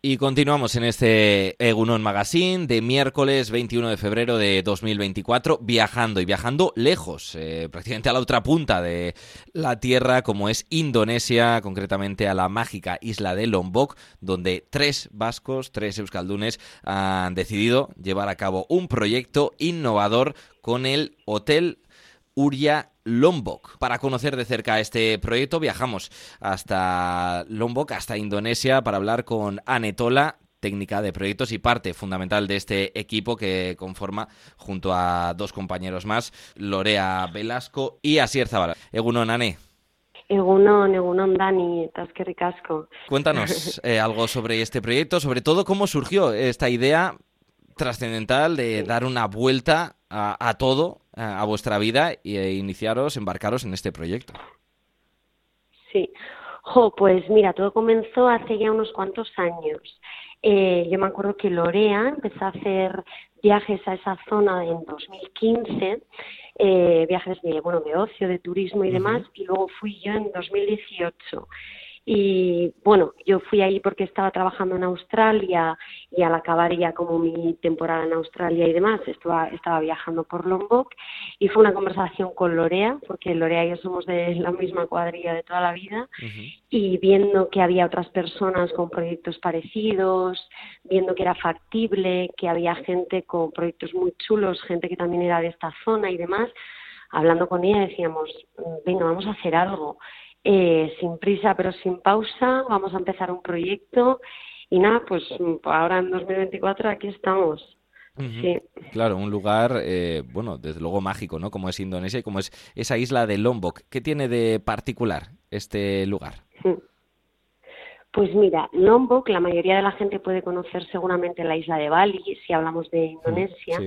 Y continuamos en este Egunon Magazine de miércoles 21 de febrero de 2024, viajando y viajando lejos, eh, prácticamente a la otra punta de la Tierra, como es Indonesia, concretamente a la mágica isla de Lombok, donde tres vascos, tres euskaldunes, han decidido llevar a cabo un proyecto innovador con el Hotel Uria Lombok. Para conocer de cerca este proyecto viajamos hasta Lombok, hasta Indonesia, para hablar con Anetola, técnica de proyectos y parte fundamental de este equipo que conforma junto a dos compañeros más, Lorea Velasco y Asier Zabala. Egunon, Ane. Egunon, Egunon Dani. Cuéntanos eh, algo sobre este proyecto, sobre todo cómo surgió esta idea trascendental de dar una vuelta a, todo, a, vuestra vida e iniciaros, embarcaros en este proyecto. Sí, jo, pues mira, todo comenzó hace ya unos cuantos años. Eh, yo me acuerdo que Lorea empezó a hacer viajes a esa zona en 2015, eh, viajes de, bueno, de ocio, de turismo y demás, y luego fui yo en 2018. Y bueno, yo fui ahí porque estaba trabajando en Australia y al acabar ya como mi temporada en Australia y demás, estaba, estaba viajando por Lombok y fue una conversación con Lorea, porque Lorea y yo somos de la misma cuadrilla de toda la vida, y viendo que había otras personas con proyectos parecidos, viendo que era factible, que había gente con proyectos muy chulos, gente que también era de esta zona y demás, hablando con ella decíamos, venga, vamos a hacer algo eh, sin prisa pero sin pausa, vamos a empezar un proyecto y nada, pues ahora en 2024 aquí estamos. sí. Claro, un lugar, eh, bueno, desde luego mágico, ¿no? Como es Indonesia y como es esa isla de Lombok. ¿Qué tiene de particular este lugar? Pues mira, Lombok, la mayoría de la gente puede conocer seguramente la isla de Bali, si hablamos de Indonesia.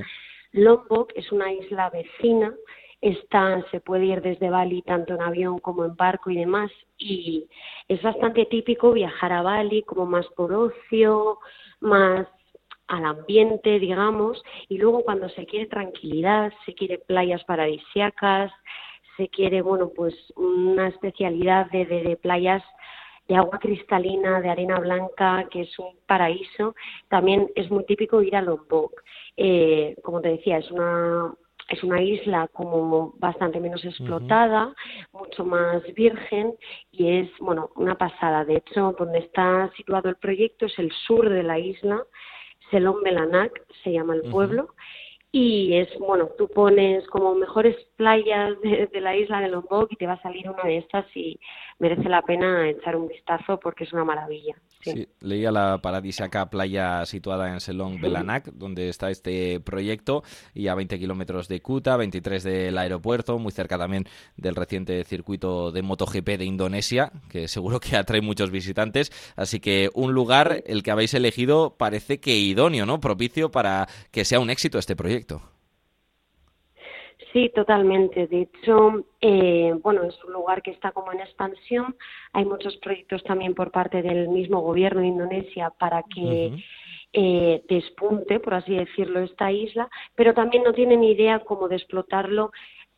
Lombok es una isla vecina Está, se puede ir desde Bali tanto en avión como en barco y demás. Y es bastante típico viajar a Bali como más por ocio, más al ambiente, digamos. Y luego cuando se quiere tranquilidad, se quiere playas paradisiacas, se quiere, bueno, pues una especialidad de, de, playas de agua cristalina, de arena blanca, que es un paraíso. También es muy típico ir a Lombok. Eh, como te decía, es una es una isla como bastante menos explotada, mucho más virgen y es, bueno, una pasada. De hecho, donde está situado el proyecto es el sur de la isla, Selon Melanak se llama el pueblo, y es, bueno, tú pones como mejores playas de, la isla de Lombok y te va a salir una de estas y merece la pena echar un vistazo porque es una maravilla. Sí, leía la paradisíaca playa situada en Selong Belanak, donde está este proyecto, y a 20 kilómetros de Kuta, 23 del aeropuerto, muy cerca también del reciente circuito de MotoGP de Indonesia, que seguro que atrae muchos visitantes. Así que un lugar, el que habéis elegido, parece que idóneo, ¿no? Propicio para que sea un éxito este proyecto. Sí, totalmente. De hecho, eh, bueno, es un lugar que está como en expansión. Hay muchos proyectos también por parte del mismo gobierno de Indonesia para que eh, despunte, por así decirlo, esta isla, pero también no tienen idea cómo de explotarlo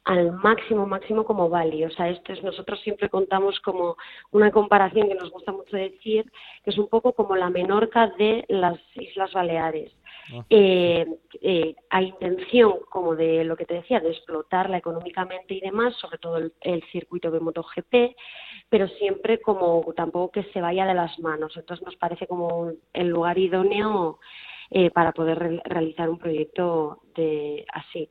al máximo, máximo como Bali. O sea, esto es, nosotros siempre contamos como una comparación que nos gusta mucho decir, que es un poco como la Menorca de las Islas Baleares. Ah. Eh, eh, hay intención, como de lo que te decía, de explotarla económicamente y demás, sobre todo el, circuito de MotoGP, pero siempre como tampoco que se vaya de las manos. Entonces nos parece como el lugar idóneo eh, para poder realizar un proyecto de así.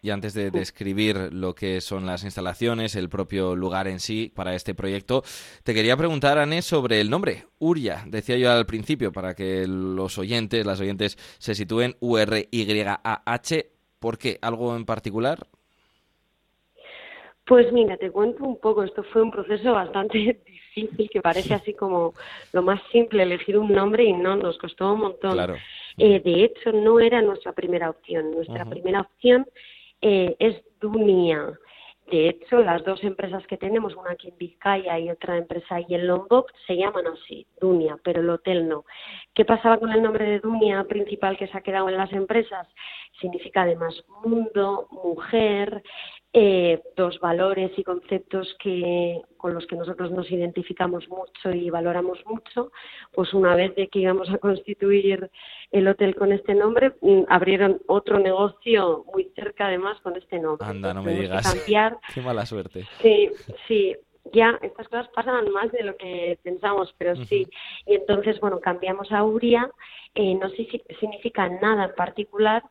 Y antes de describir lo que son las instalaciones, el propio lugar en sí para este proyecto, te quería preguntar, Anne, sobre el nombre, Uria. Decía yo al principio, para que los oyentes, las oyentes se sitúen, U-R-Y-A-H. ¿Por qué? ¿Algo en particular? Pues mira, te cuento un poco. Esto fue un proceso bastante difícil, que parece así como lo más simple, elegir un nombre y no, nos costó un montón. Claro. Eh, de hecho, no era nuestra primera opción. Nuestra primera opción eh, es Dunia. De hecho, las dos empresas que tenemos, una aquí en Vizcaya y otra empresa ahí en Lombok, se llaman así, Dunia, pero el hotel no. ¿Qué pasaba con el nombre de Dunia principal que se ha quedado en las empresas? Significa además mundo, mujer, eh, dos valores y conceptos que con los que nosotros nos identificamos mucho y valoramos mucho, pues una vez de que íbamos a constituir el hotel con este nombre, mm, abrieron otro negocio muy cerca además con este nombre. Anda, no me digas. Qué mala suerte. Sí, sí, ya estas cosas pasan más de lo que pensamos, pero sí. Y entonces, bueno, cambiamos a Uria, eh, no significa nada en particular,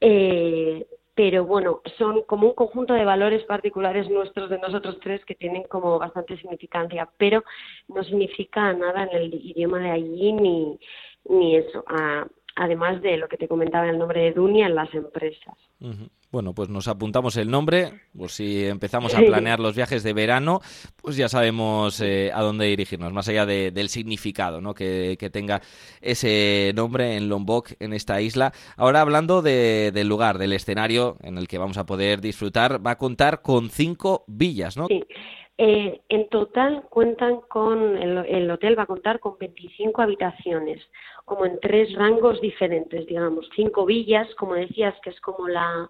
eh, pero bueno, son como un conjunto de valores particulares nuestros de nosotros tres que tienen como bastante significancia, pero no significa nada en el idioma de allí ni, ni eso, además de lo que te comentaba el nombre de Dunia en las empresas. Bueno, pues nos apuntamos el nombre, por si empezamos a planear los viajes de verano, pues ya sabemos eh, a dónde dirigirnos, más allá del significado ¿no? que, tenga ese nombre en Lombok, en esta isla. Ahora hablando del lugar, del escenario en el que vamos a poder disfrutar, va a contar con cinco villas, ¿no? Sí. Eh, en total cuentan con, el, el, hotel va a contar con 25 habitaciones, como en tres rangos diferentes, digamos, cinco villas, como decías, que es como la,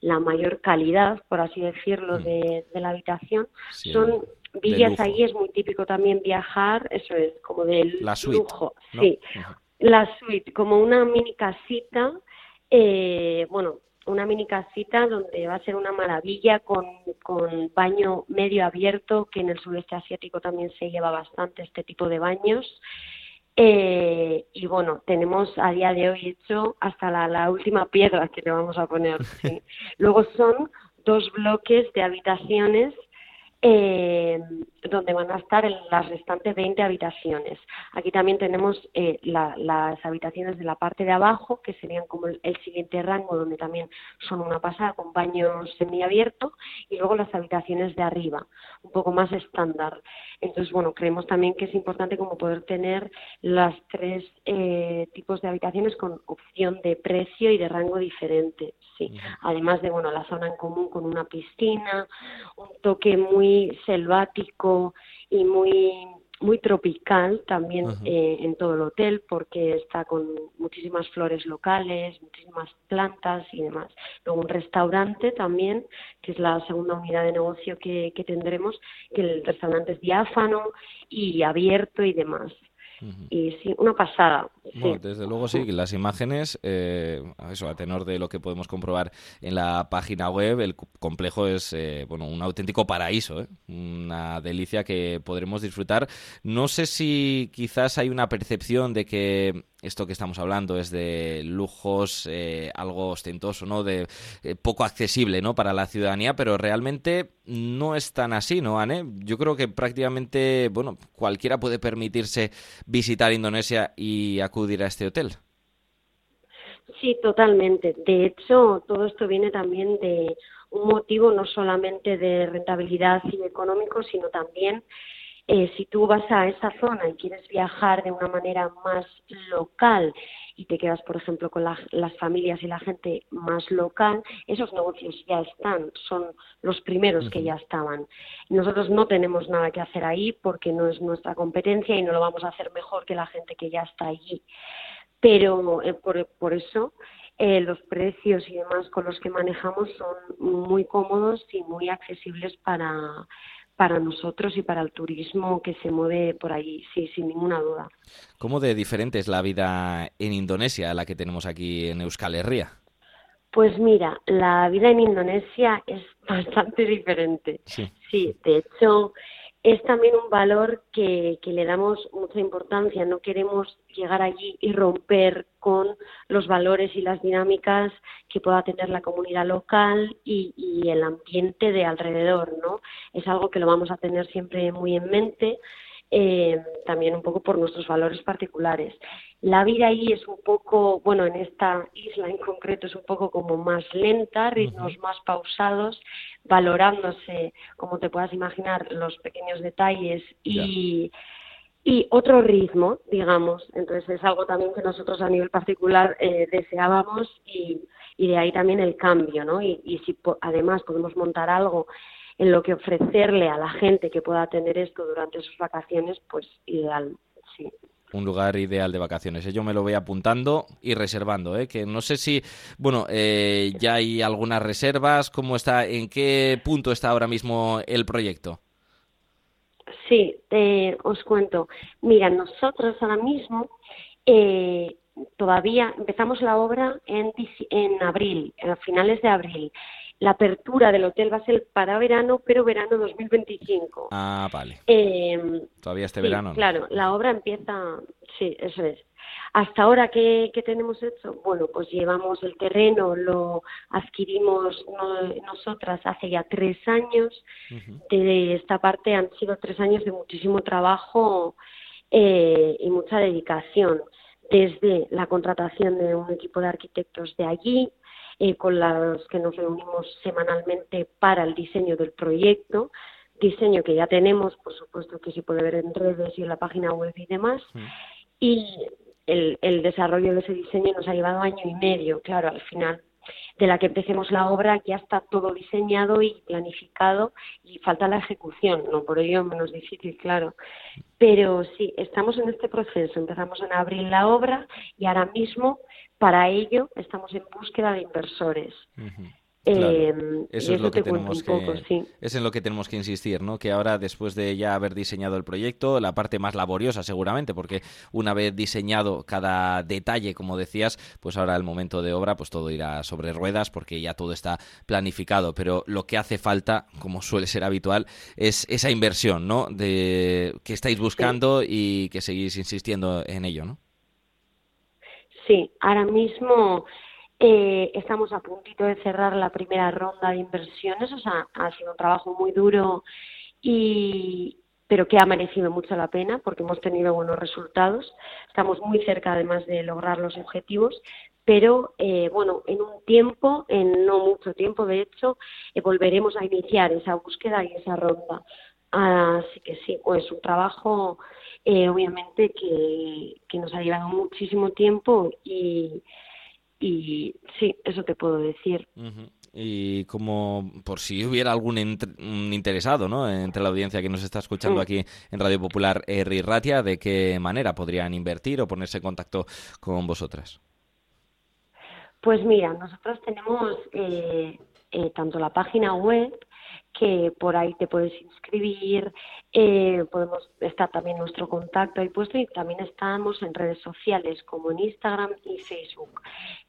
la mayor calidad, por así decirlo, mm. de, la habitación. Son villas ahí, es muy típico también viajar, eso es, como del lujo. Sí, la suite, como una mini casita, eh, bueno, una mini casita donde va a ser una maravilla con, con baño medio abierto, que en el sudeste asiático también se lleva bastante este tipo de baños. Eh, y bueno, tenemos a día de hoy hecho hasta la, última piedra que le vamos a poner. Luego son dos bloques de habitaciones eh, donde van a estar las restantes 20 habitaciones. Aquí también tenemos eh, las habitaciones de la parte de abajo, que serían como el, siguiente rango, donde también son una pasada con baño semiabierto, y luego las habitaciones de arriba, un poco más estándar. Entonces, bueno, creemos también que es importante como poder tener las tres eh, tipos de habitaciones con opción de precio y de rango diferente, sí. Además de, bueno, la zona en común con una piscina, un toque muy selvático y muy muy tropical también eh, en todo el hotel porque está con muchísimas flores locales, muchísimas plantas y demás. Luego un restaurante también, que es la segunda unidad de negocio que, que tendremos, que el restaurante es diáfano y abierto y demás. Y sí, una pasada. Bueno, desde luego sí, las imágenes, eh, eso a tenor de lo que podemos comprobar en la página web, el complejo es eh, bueno un auténtico paraíso, ¿eh? una delicia que podremos disfrutar. No sé si quizás hay una percepción de que esto que estamos hablando es de lujos, eh, algo ostentoso, ¿no? De eh, poco accesible, ¿no? Para la ciudadanía, pero realmente no es tan así, ¿no, Anne? Yo creo que prácticamente, bueno, cualquiera puede permitirse visitar Indonesia y acudir a este hotel. Sí, totalmente. De hecho, todo esto viene también de un motivo no solamente de rentabilidad y económico, sino también eh, si tú vas a esa zona y quieres viajar de una manera más local y te quedas, por ejemplo, con las familias y la gente más local, esos negocios ya están, son los primeros que ya estaban. Nosotros no tenemos nada que hacer ahí porque no es nuestra competencia y no lo vamos a hacer mejor que la gente que ya está allí. Pero eh, por, por, eso eh, los precios y demás con los que manejamos son muy cómodos y muy accesibles para, para nosotros y para el turismo que se mueve por allí, sí, sin ninguna duda. ¿Cómo de diferente es la vida en Indonesia a la que tenemos aquí en Euskal Herria? Pues mira, la vida en Indonesia es bastante diferente. Sí, sí de hecho, es también un valor que, que, le damos mucha importancia. No queremos llegar allí y romper con los valores y las dinámicas que pueda tener la comunidad local y, y el ambiente de alrededor, ¿no? Es algo que lo vamos a tener siempre muy en mente eh, también un poco por nuestros valores particulares. La vida ahí es un poco, bueno, en esta isla en concreto es un poco como más lenta, ritmos más pausados, valorándose, como te puedas imaginar, los pequeños detalles y... y otro ritmo, digamos. Entonces es algo también que nosotros a nivel particular eh, deseábamos y, y, de ahí también el cambio, ¿no? Y, y si además podemos montar algo en lo que ofrecerle a la gente que pueda tener esto durante sus vacaciones, pues ideal, sí. un lugar ideal de vacaciones. Yo me lo voy apuntando y reservando, ¿eh? que no sé si, bueno, eh, ya hay algunas reservas, ¿cómo está, en qué punto está ahora mismo el proyecto? Sí, os cuento. Mira, nosotros ahora mismo eh, todavía empezamos la obra en, en abril, a finales de abril la apertura del hotel va a ser para verano, pero verano 2025. Ah, vale. Eh, Todavía este verano. Claro, la obra empieza, sí, eso es. Hasta ahora, ¿qué, tenemos hecho? Bueno, pues llevamos el terreno, lo adquirimos nosotras hace ya tres años. De esta parte han sido tres años de muchísimo trabajo eh, y mucha dedicación. Desde la contratación de un equipo de arquitectos de allí, eh, con los que nos reunimos semanalmente para el diseño del proyecto, diseño que ya tenemos, por supuesto que se puede ver en redes y en la página web y demás, y el, el desarrollo de ese diseño nos ha llevado año y medio, claro, al final de la que empecemos la obra ya está todo diseñado y planificado y falta la ejecución, no por ello menos difícil, claro. Pero sí, estamos en este proceso, empezamos en abril la obra y ahora mismo para ello estamos en búsqueda de inversores. Em, eso es lo que tenemos que es en lo que tenemos que insistir, ¿no? Que ahora después de ya haber diseñado el proyecto, la parte más laboriosa seguramente, porque una vez diseñado cada detalle, como decías, pues ahora el momento de obra, pues todo irá sobre ruedas porque ya todo está planificado. Pero lo que hace falta, como suele ser habitual, es esa inversión, ¿no? De que estáis buscando y que seguís insistiendo en ello, ¿no? Sí, ahora mismo eh, estamos a puntito de cerrar la primera ronda de inversiones, o sea, ha sido un trabajo muy duro y pero que ha merecido mucho la pena porque hemos tenido buenos resultados. Estamos muy cerca además de lograr los objetivos, pero eh, bueno, en un tiempo, en no mucho tiempo de hecho, eh, volveremos a iniciar esa búsqueda y esa ronda. Así que sí, pues un trabajo eh, obviamente que, que nos ha llevado muchísimo tiempo y, y sí, eso te puedo decir. Y como por si hubiera algún interesado ¿no? entre la audiencia que nos está escuchando aquí en Radio Popular eh, Ratia, ¿de qué manera podrían invertir o ponerse en contacto con vosotras? Pues mira, nosotros tenemos eh, eh, tanto la página web que por ahí te puedes inscribir, eh, podemos estar también nuestro contacto ahí puesto y también estamos en redes sociales como en Instagram y Facebook.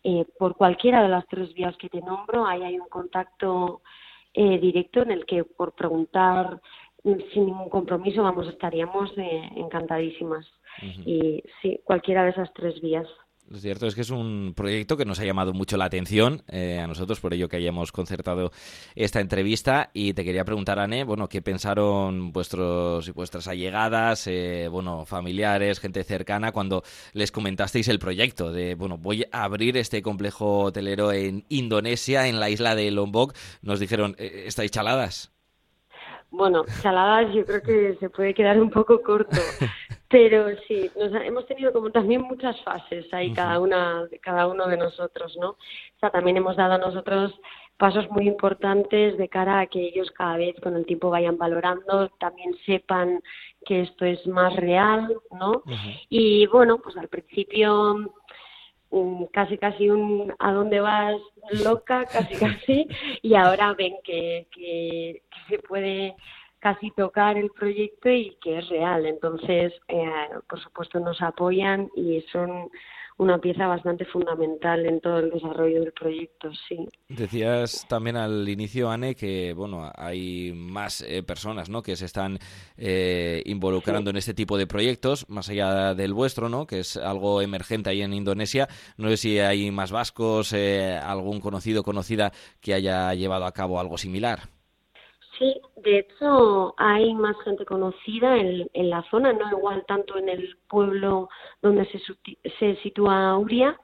Eh, por cualquiera de las tres vías que te nombro, ahí hay un contacto eh, directo en el que por preguntar mm, sin ningún compromiso, vamos, estaríamos encantadísimas. Y sí, cualquiera de esas tres vías. Lo cierto es que es un proyecto que nos ha llamado mucho la atención eh, a nosotros, por ello que hayamos concertado esta entrevista. Y te quería preguntar, Anne, bueno, ¿qué pensaron vuestros y vuestras allegadas, eh, bueno, familiares, gente cercana, cuando les comentasteis el proyecto de, bueno, voy a abrir este complejo hotelero en Indonesia, en la isla de Lombok? Nos dijeron, eh, ¿estáis chaladas? Bueno, chaladas yo creo que se puede quedar un poco corto, pero sí, nos, hemos tenido como también muchas fases ahí cada una, cada uno de nosotros, ¿no? O sea, también hemos dado a nosotros pasos muy importantes de cara a que ellos cada vez con el tiempo vayan valorando, también sepan que esto es más real, ¿no? Y bueno, pues al principio casi casi un a dónde vas loca, casi casi, y ahora ven que, que, se puede casi tocar el proyecto y que es real. Entonces, eh, por supuesto, nos apoyan y son una pieza bastante fundamental en todo el desarrollo del proyecto, sí. Decías también al inicio, Anne, que bueno, hay más eh, personas ¿no? que se están eh, involucrando en este tipo de proyectos, más allá del vuestro, ¿no? que es algo emergente ahí en Indonesia. No sé si hay más vascos, eh, algún conocido conocida que haya llevado a cabo algo similar. Sí, de hecho hay más gente conocida en, en la zona, no igual tanto en el pueblo donde se, se sitúa Uria,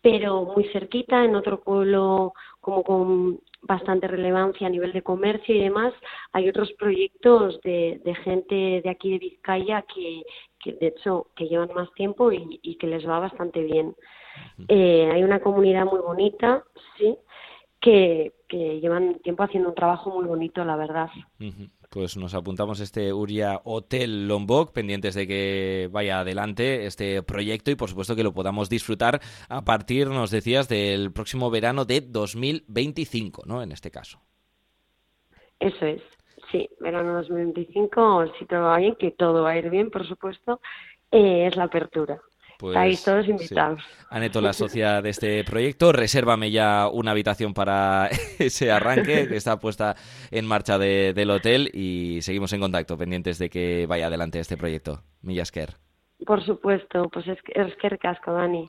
pero muy cerquita, en otro pueblo como con bastante relevancia a nivel de comercio y demás, hay otros proyectos de, de gente de aquí de Vizcaya que, que de hecho que llevan más tiempo y, y que les va bastante bien. Eh, hay una comunidad muy bonita, sí, que, llevan tiempo haciendo un trabajo muy bonito, la verdad. Pues nos apuntamos este Uria Hotel Lombok, pendientes de que vaya adelante este proyecto y por supuesto que lo podamos disfrutar a partir, nos decías, del próximo verano de 2025, ¿no? En este caso. Eso es, sí, verano 2025, si todo va bien, que todo va a ir bien, por supuesto, eh, es la apertura. Pues, Estáis todos invitados. Aneto, la socia de este proyecto, resérvame ya una habitación para ese arranque que está puesta en marcha del hotel y seguimos en contacto, pendientes de que vaya adelante este proyecto. Millasker. Por supuesto, pues es, es que casco, Dani.